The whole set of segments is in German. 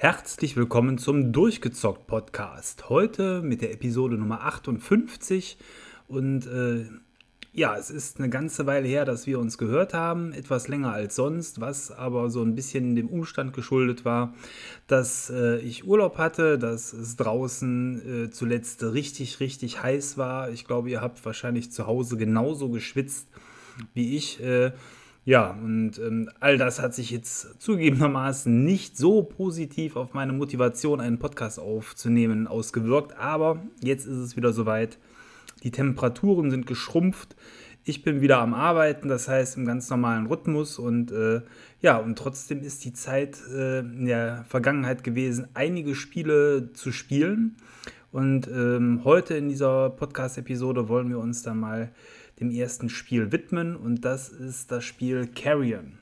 Herzlich willkommen zum Durchgezockt Podcast. Heute mit der Episode Nummer 58 und äh, ja, es ist eine ganze Weile her, dass wir uns gehört haben, etwas länger als sonst, was aber so ein bisschen dem Umstand geschuldet war, dass äh, ich Urlaub hatte, dass es draußen äh, zuletzt richtig, richtig heiß war. Ich glaube, ihr habt wahrscheinlich zu Hause genauso geschwitzt wie ich. Ja, und ähm, all das hat sich jetzt zugegebenermaßen nicht so positiv auf meine Motivation, einen Podcast aufzunehmen, ausgewirkt. Aber jetzt ist es wieder soweit. Die Temperaturen sind geschrumpft. Ich bin wieder am Arbeiten, das heißt im ganz normalen Rhythmus. Und äh, ja, und trotzdem ist die Zeit äh, in der Vergangenheit gewesen, einige Spiele zu spielen. Und ähm, heute in dieser Podcast-Episode wollen wir uns dann mal dem ersten Spiel widmen und das ist das Spiel Carrion.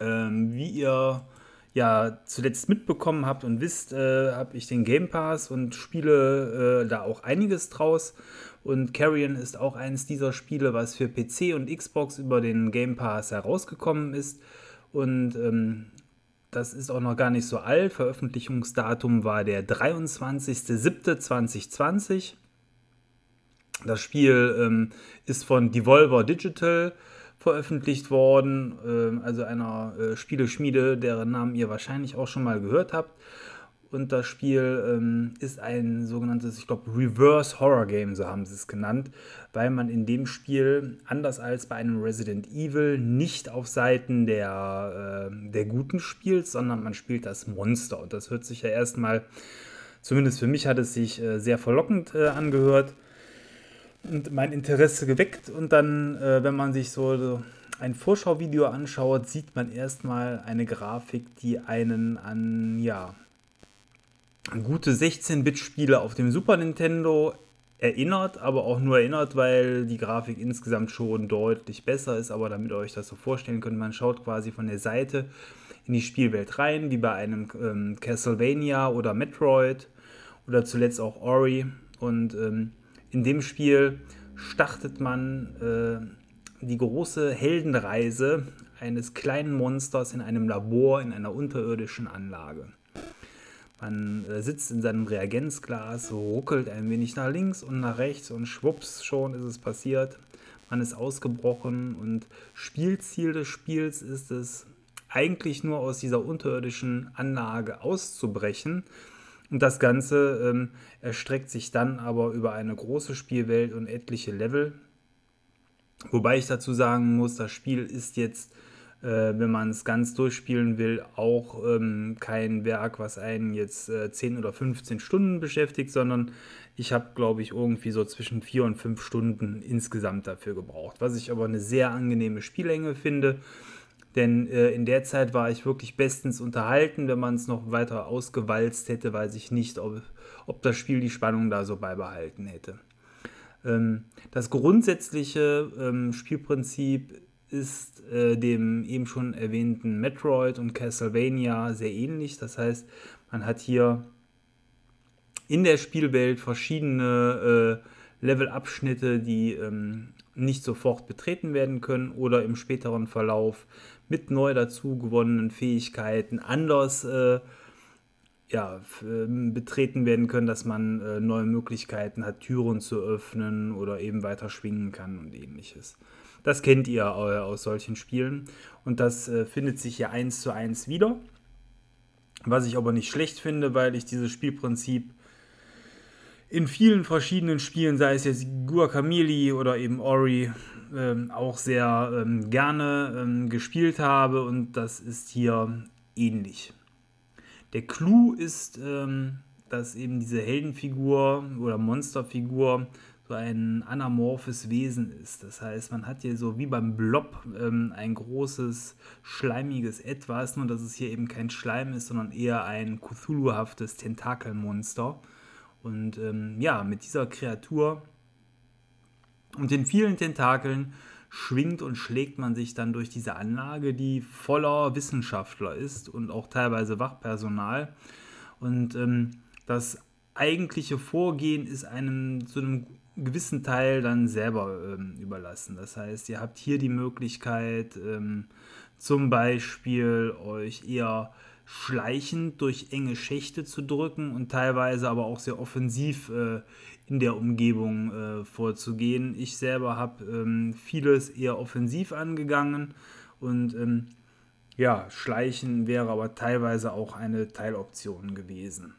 Ähm, wie ihr ja zuletzt mitbekommen habt und wisst, äh, habe ich den Game Pass und spiele äh, da auch einiges draus. Und Carrion ist auch eines dieser Spiele, was für PC und Xbox über den Game Pass herausgekommen ist. Und ähm, das ist auch noch gar nicht so alt. Veröffentlichungsdatum war der 23.07.2020. Das Spiel ähm, ist von Devolver Digital veröffentlicht worden, äh, also einer äh, Spieleschmiede, deren Namen ihr wahrscheinlich auch schon mal gehört habt. Und das Spiel ähm, ist ein sogenanntes, ich glaube, Reverse Horror Game, so haben sie es genannt, weil man in dem Spiel, anders als bei einem Resident Evil, nicht auf Seiten der, äh, der Guten spielt, sondern man spielt das Monster. Und das hört sich ja erstmal, zumindest für mich hat es sich äh, sehr verlockend äh, angehört mein Interesse geweckt. Und dann, äh, wenn man sich so, ein Vorschauvideo anschaut, sieht man erstmal eine Grafik, die einen an, ja, gute 16-Bit-Spiele auf dem Super Nintendo erinnert, aber auch nur erinnert, weil die Grafik insgesamt schon deutlich besser ist. Aber damit ihr euch das so vorstellen könnt, man schaut quasi von der Seite in die Spielwelt rein, wie bei einem ähm, Castlevania oder Metroid oder zuletzt auch Ori. Und ähm, in dem Spiel startet man äh, die große Heldenreise eines kleinen Monsters in einem Labor in einer unterirdischen Anlage. Man äh, sitzt in seinem Reagenzglas, ruckelt ein wenig nach links und nach rechts und schwupps, schon ist es passiert. Man ist ausgebrochen und Spielziel des Spiels ist es, eigentlich nur aus dieser unterirdischen Anlage auszubrechen und das Ganze ähm, erstreckt sich dann aber über eine große Spielwelt und etliche Level. Wobei ich dazu sagen muss, das Spiel ist jetzt, äh, wenn man es ganz durchspielen will, auch ähm, kein Werk, was einen jetzt äh, 10 oder 15 Stunden beschäftigt, sondern ich habe, glaube ich, irgendwie so zwischen 4 und 5 Stunden insgesamt dafür gebraucht. Was ich aber eine sehr angenehme Spiellänge finde. Denn äh, in der Zeit war ich wirklich bestens unterhalten. Wenn man es noch weiter ausgewalzt hätte, weiß ich nicht, ob, ob das Spiel die Spannung da so beibehalten hätte. Ähm, das grundsätzliche ähm, Spielprinzip ist äh, dem eben schon erwähnten Metroid und Castlevania sehr ähnlich. Das heißt, man hat hier in der Spielwelt verschiedene äh, Levelabschnitte, die ähm, nicht sofort betreten werden können oder im späteren Verlauf mit neu dazu gewonnenen Fähigkeiten anders äh, ja, ähm, betreten werden können, dass man äh, neue Möglichkeiten hat, Türen zu öffnen oder eben weiter schwingen kann und ähnliches. Das kennt ihr äh, aus solchen Spielen und das äh, findet sich hier eins zu eins wieder. Was ich aber nicht schlecht finde, weil ich dieses Spielprinzip in vielen verschiedenen Spielen, sei es jetzt Guacamole oder eben Ori, ähm, auch sehr ähm, gerne ähm, gespielt habe und das ist hier ähnlich. Der Clou ist, ähm, dass eben diese Heldenfigur oder Monsterfigur so ein anamorphes Wesen ist. Das heißt, man hat hier so wie beim Blob ähm, ein großes, schleimiges Etwas, nur dass es hier eben kein Schleim ist, sondern eher ein Cthulhu-haftes Tentakelmonster. Und ähm, ja, mit dieser Kreatur und den vielen Tentakeln schwingt und schlägt man sich dann durch diese Anlage, die voller Wissenschaftler ist und auch teilweise Wachpersonal. Und ähm, das eigentliche Vorgehen ist einem zu einem gewissen Teil dann selber ähm, überlassen. Das heißt, ihr habt hier die Möglichkeit, ähm, zum Beispiel euch eher schleichend durch enge Schächte zu drücken und teilweise aber auch sehr offensiv äh, in der Umgebung äh, vorzugehen. Ich selber habe ähm, vieles eher offensiv angegangen und ähm, ja, Schleichen wäre aber teilweise auch eine Teiloption gewesen.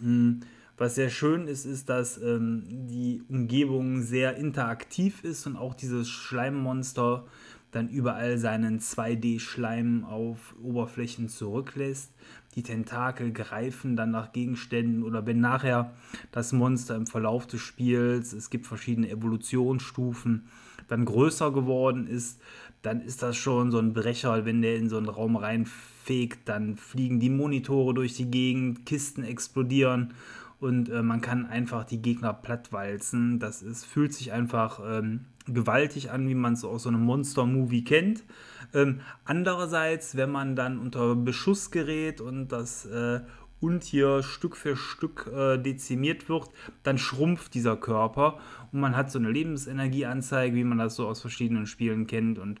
Mhm. Was sehr schön ist, ist, dass ähm, die Umgebung sehr interaktiv ist und auch dieses Schleimmonster dann überall seinen 2D-Schleim auf Oberflächen zurücklässt. Die Tentakel greifen dann nach Gegenständen oder wenn nachher das Monster im Verlauf des Spiels, es gibt verschiedene Evolutionsstufen, dann größer geworden ist, dann ist das schon so ein Brecher, wenn der in so einen Raum reinfegt, dann fliegen die Monitore durch die Gegend, Kisten explodieren und äh, man kann einfach die Gegner plattwalzen. Das ist, fühlt sich einfach ähm, gewaltig an, wie man es aus so einem Monster-Movie kennt. Ähm, andererseits, wenn man dann unter Beschuss gerät und das äh, Untier Stück für Stück äh, dezimiert wird, dann schrumpft dieser Körper und man hat so eine Lebensenergieanzeige, wie man das so aus verschiedenen Spielen kennt und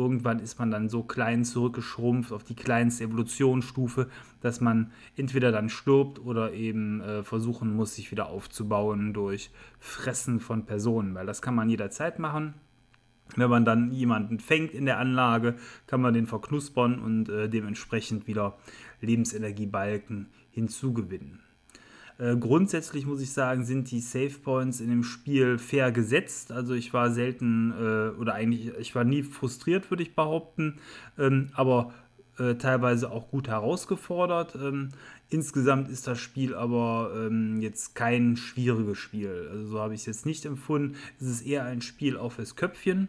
irgendwann ist man dann so klein zurückgeschrumpft auf die kleinste Evolutionsstufe, dass man entweder dann stirbt oder eben äh, versuchen muss, sich wieder aufzubauen durch Fressen von Personen, weil das kann man jederzeit machen. Wenn man dann jemanden fängt in der Anlage, kann man den verknuspern und äh, dementsprechend wieder Lebensenergiebalken hinzugewinnen. Äh, grundsätzlich muss ich sagen, sind die Save Points in dem Spiel fair gesetzt. Also ich war selten äh, oder eigentlich, ich war nie frustriert, würde ich behaupten, ähm, aber äh, teilweise auch gut herausgefordert. Ähm, insgesamt ist das Spiel aber ähm, jetzt kein schwieriges Spiel. Also so habe ich es jetzt nicht empfunden. Es ist eher ein Spiel auf das Köpfchen.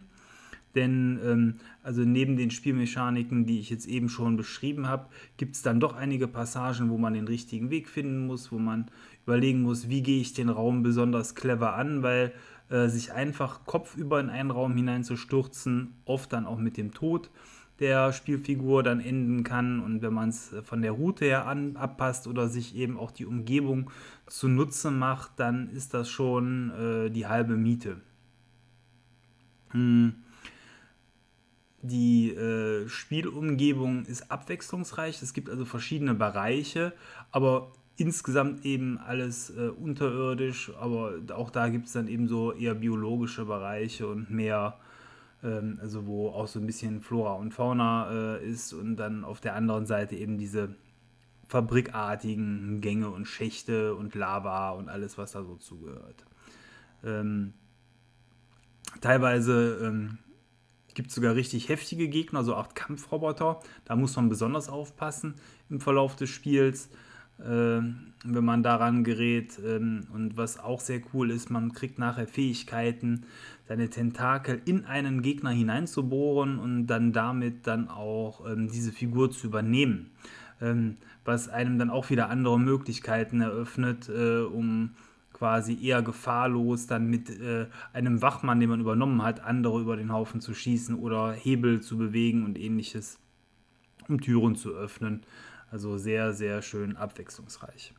Denn ähm, also neben den Spielmechaniken, die ich jetzt eben schon beschrieben habe, gibt es dann doch einige Passagen, wo man den richtigen Weg finden muss, wo man überlegen muss, wie gehe ich den Raum besonders clever an, weil äh, sich einfach kopfüber in einen Raum hineinzustürzen, oft dann auch mit dem Tod der Spielfigur dann enden kann und wenn man es von der Route her an, abpasst oder sich eben auch die Umgebung zunutze macht, dann ist das schon äh, die halbe Miete. Hm. Die äh, Spielumgebung ist abwechslungsreich. Es gibt also verschiedene Bereiche, aber insgesamt eben alles äh, unterirdisch. Aber auch da gibt es dann eben so eher biologische Bereiche und mehr, ähm, also wo auch so ein bisschen Flora und Fauna äh, ist und dann auf der anderen Seite eben diese fabrikartigen Gänge und Schächte und Lava und alles, was da so zugehört. Ähm, teilweise ähm, gibt sogar richtig heftige Gegner, so acht Kampfroboter. Da muss man besonders aufpassen im Verlauf des Spiels, äh, wenn man daran gerät. Ähm, und was auch sehr cool ist, man kriegt nachher Fähigkeiten, seine Tentakel in einen Gegner hineinzubohren und dann damit dann auch ähm, diese Figur zu übernehmen. Ähm, was einem dann auch wieder andere Möglichkeiten eröffnet, äh, um quasi eher gefahrlos dann mit äh, einem Wachmann, den man übernommen hat, andere über den Haufen zu schießen oder Hebel zu bewegen und ähnliches, um Türen zu öffnen. Also sehr, sehr schön abwechslungsreich.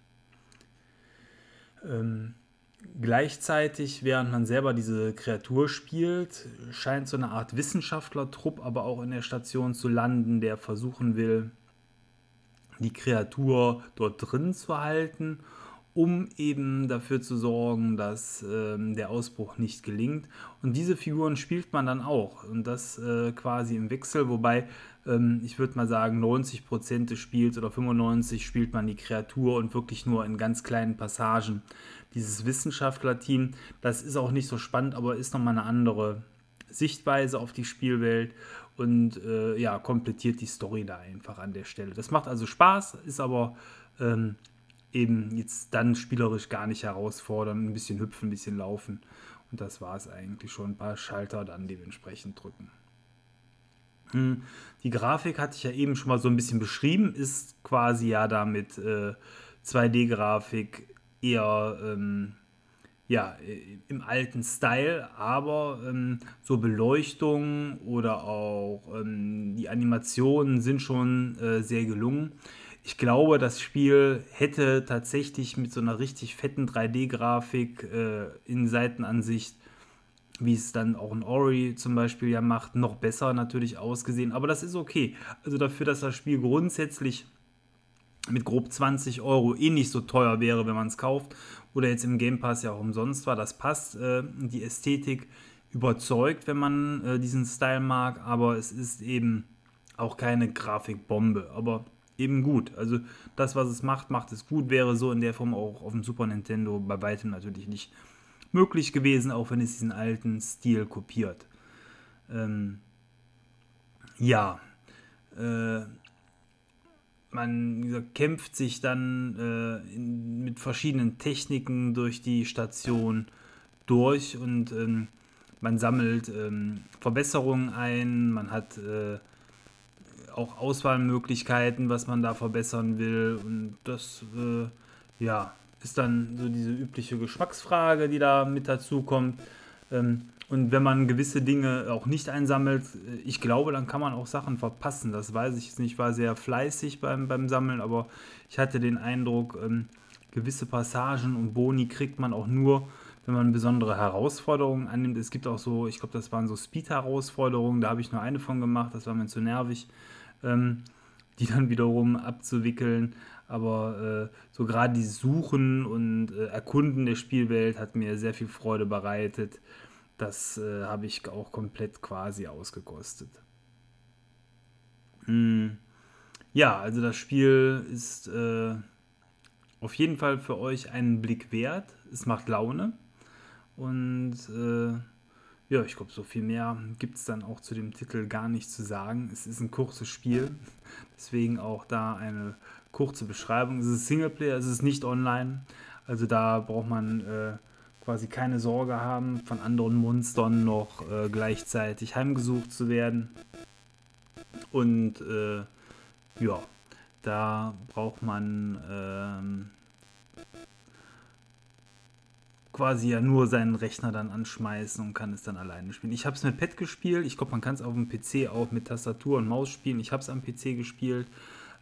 Ähm, gleichzeitig, während man selber diese Kreatur spielt, scheint so eine Art Wissenschaftlertrupp aber auch in der Station zu landen, der versuchen will, die Kreatur dort drin zu halten um eben dafür zu sorgen, dass ähm, der Ausbruch nicht gelingt. Und diese Figuren spielt man dann auch und das äh, quasi im Wechsel, wobei ähm, ich würde mal sagen, 90% des Spiels oder 95% spielt man die Kreatur und wirklich nur in ganz kleinen Passagen. Dieses Wissenschaftlerteam, das ist auch nicht so spannend, aber ist nochmal eine andere Sichtweise auf die Spielwelt und äh, ja, komplettiert die Story da einfach an der Stelle. Das macht also Spaß, ist aber ähm, eben jetzt dann spielerisch gar nicht herausfordern, ein bisschen hüpfen, ein bisschen laufen. Und das war es eigentlich schon. Ein paar Schalter dann dementsprechend drücken. Hm, die Grafik hatte ich ja eben schon mal so ein bisschen beschrieben, ist quasi ja damit äh, 2D-Grafik eher ähm, ja, im alten Style, aber ähm, so Beleuchtung oder auch ähm, die Animationen sind schon äh, sehr gelungen ich glaube, das Spiel hätte tatsächlich mit so einer richtig fetten 3D-Grafik äh, in Seitenansicht wie es dann auch ein Ori zum Beispiel ja macht, noch besser natürlich ausgesehen. Aber das ist okay. Also dafür, dass das Spiel grundsätzlich mit grob 20 Euro eh nicht so teuer wäre, wenn man es kauft. Oder jetzt im Game Pass ja auch umsonst war. Das passt. Äh, die Ästhetik überzeugt, wenn man äh, diesen Style mag. Aber es ist eben auch keine Grafikbombe. Aber eben gut. Also das, was es macht, macht es gut. Wäre so in der Form auch auf dem Super Nintendo bei weitem natürlich nicht möglich gewesen, auch wenn es diesen alten Stil kopiert. Ähm, ja, äh, man gesagt, kämpft sich dann äh, in, mit verschiedenen Techniken durch die Station durch und ähm, man sammelt ähm, Verbesserungen ein, man hat äh, auch Auswahlmöglichkeiten, was man da verbessern will und das äh, ja, ist dann so diese übliche Geschmacksfrage, die da mit dazu kommt. Ähm, und wenn man gewisse Dinge auch nicht einsammelt, äh, ich glaube, dann kann man auch Sachen verpassen. Das weiß ich jetzt nicht. Ich war sehr fleißig beim, beim Sammeln, aber ich hatte den Eindruck, ähm, gewisse Passagen und Boni kriegt man auch nur, wenn man besondere Herausforderungen annimmt. Es gibt auch so, ich glaube, das waren so Speed-Herausforderungen, da habe ich nur eine von gemacht, das war mir zu nervig, ähm, die dann wiederum abzuwickeln. Aber äh, so gerade die Suchen und äh, Erkunden der Spielwelt hat mir sehr viel Freude bereitet. Das äh, habe ich auch komplett quasi ausgekostet. Hm. Ja, also das Spiel ist äh, auf jeden Fall für euch einen Blick wert. Es macht Laune. Und äh, ja, ich glaube, so viel mehr gibt es dann auch zu dem Titel gar nicht zu sagen. Es ist ein kurzes Spiel. Deswegen auch da eine kurze Beschreibung. Es ist Singleplayer, es ist nicht online. Also da braucht man äh, quasi keine Sorge haben, von anderen Monstern noch äh, gleichzeitig heimgesucht zu werden. Und äh, ja, da braucht man ähm, quasi ja nur seinen Rechner dann anschmeißen und kann es dann alleine spielen. Ich habe es mit Pad gespielt. Ich glaube, man kann es auf dem PC auch mit Tastatur und Maus spielen. Ich habe es am PC gespielt.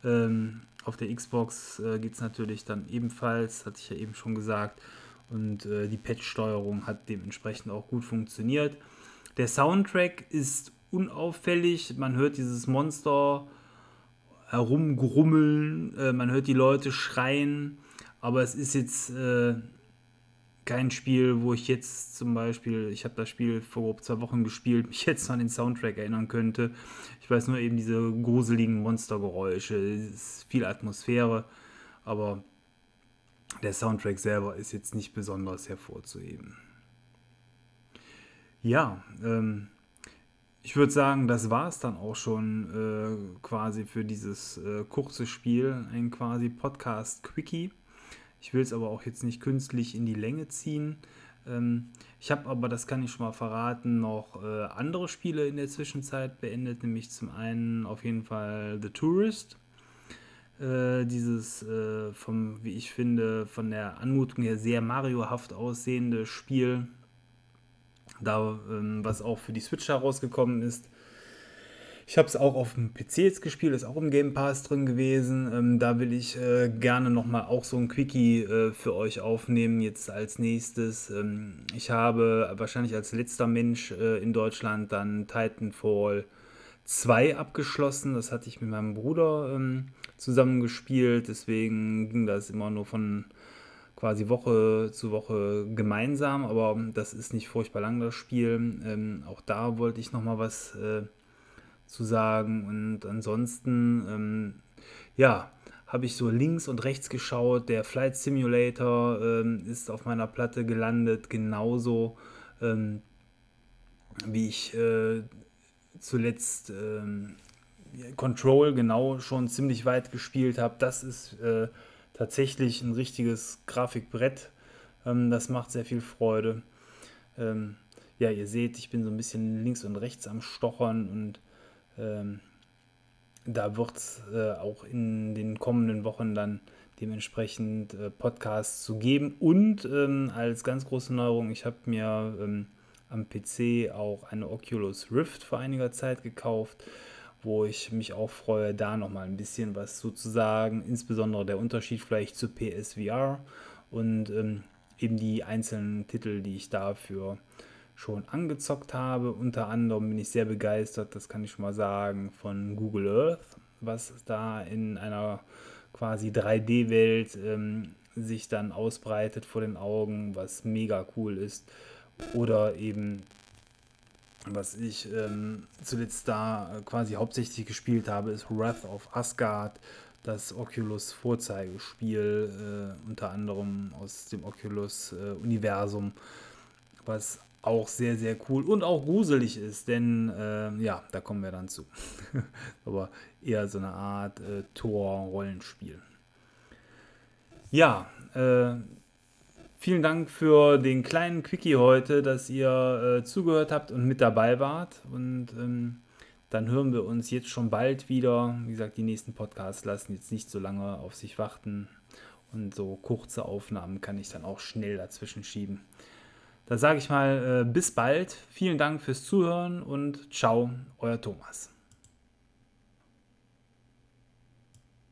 Ähm, auf der Xbox äh, geht es natürlich dann ebenfalls, hatte ich ja eben schon gesagt. Und äh, die Patch-Steuerung hat dementsprechend auch gut funktioniert. Der Soundtrack ist unauffällig. Man hört dieses Monster herumgrummeln, äh, man hört die Leute schreien. Aber es ist jetzt äh, kein Spiel, wo ich jetzt zum Beispiel, ich habe das Spiel vor zwei Wochen gespielt, mich jetzt an den Soundtrack erinnern könnte. Ich weiß nur eben diese gruseligen Monstergeräusche, ist viel Atmosphäre, aber der Soundtrack selber ist jetzt nicht besonders hervorzuheben. Ja, ähm, ich würde sagen, das war es dann auch schon äh, quasi für dieses äh, kurze Spiel, ein quasi Podcast-Quickie. Ich will es aber auch jetzt nicht künstlich in die Länge ziehen. Ähm, ich habe aber, das kann ich schon mal verraten, noch äh, andere Spiele in der Zwischenzeit beendet, nämlich zum einen auf jeden Fall The Tourist äh, dieses äh, vom, wie ich finde, von der Anmutung her sehr Mario-haft aussehende Spiel, da ähm, was auch für die Switch herausgekommen ist. Ich habe es auch auf dem PC jetzt gespielt, ist auch im Game Pass drin gewesen. Ähm, da will ich äh, gerne nochmal auch so ein Quickie äh, für euch aufnehmen, jetzt als nächstes. Ähm, ich habe wahrscheinlich als letzter Mensch äh, in Deutschland dann Titanfall 2 abgeschlossen. Das hatte ich mit meinem Bruder ähm, zusammengespielt. Deswegen ging das immer nur von quasi Woche zu Woche gemeinsam. Aber das ist nicht furchtbar lang, das Spiel. Ähm, auch da wollte ich nochmal was äh, zu sagen. Und ansonsten, ähm, ja, habe ich so links und rechts geschaut. Der Flight Simulator ähm, ist auf meiner Platte gelandet, genauso ähm, wie ich äh, zuletzt ähm, Control genau schon ziemlich weit gespielt habe. Das ist äh, tatsächlich ein richtiges Grafikbrett. Ähm, das macht sehr viel Freude. Ähm, ja, ihr seht, ich bin so ein bisschen links und rechts am Stochern und da wird es äh, auch in den kommenden Wochen dann dementsprechend äh, Podcasts zu geben. Und ähm, als ganz große Neuerung, ich habe mir ähm, am PC auch eine Oculus Rift vor einiger Zeit gekauft, wo ich mich auch freue, da nochmal ein bisschen was sozusagen, insbesondere der Unterschied vielleicht zu PSVR und ähm, eben die einzelnen Titel, die ich dafür schon angezockt habe. Unter anderem bin ich sehr begeistert, das kann ich schon mal sagen, von Google Earth, was da in einer quasi 3D-Welt ähm, sich dann ausbreitet vor den Augen, was mega cool ist. Oder eben, was ich ähm, zuletzt da quasi hauptsächlich gespielt habe, ist Wrath of Asgard, das Oculus Vorzeigespiel, äh, unter anderem aus dem Oculus-Universum, äh, was auch sehr, sehr cool und auch gruselig ist, denn äh, ja, da kommen wir dann zu. Aber eher so eine Art äh, Tor-Rollenspiel. Ja, äh, vielen Dank für den kleinen Quickie heute, dass ihr äh, zugehört habt und mit dabei wart. Und ähm, dann hören wir uns jetzt schon bald wieder. Wie gesagt, die nächsten Podcasts lassen jetzt nicht so lange auf sich warten. Und so kurze Aufnahmen kann ich dann auch schnell dazwischen schieben. Da sage ich mal äh, bis bald. Vielen Dank fürs Zuhören und ciao, euer Thomas.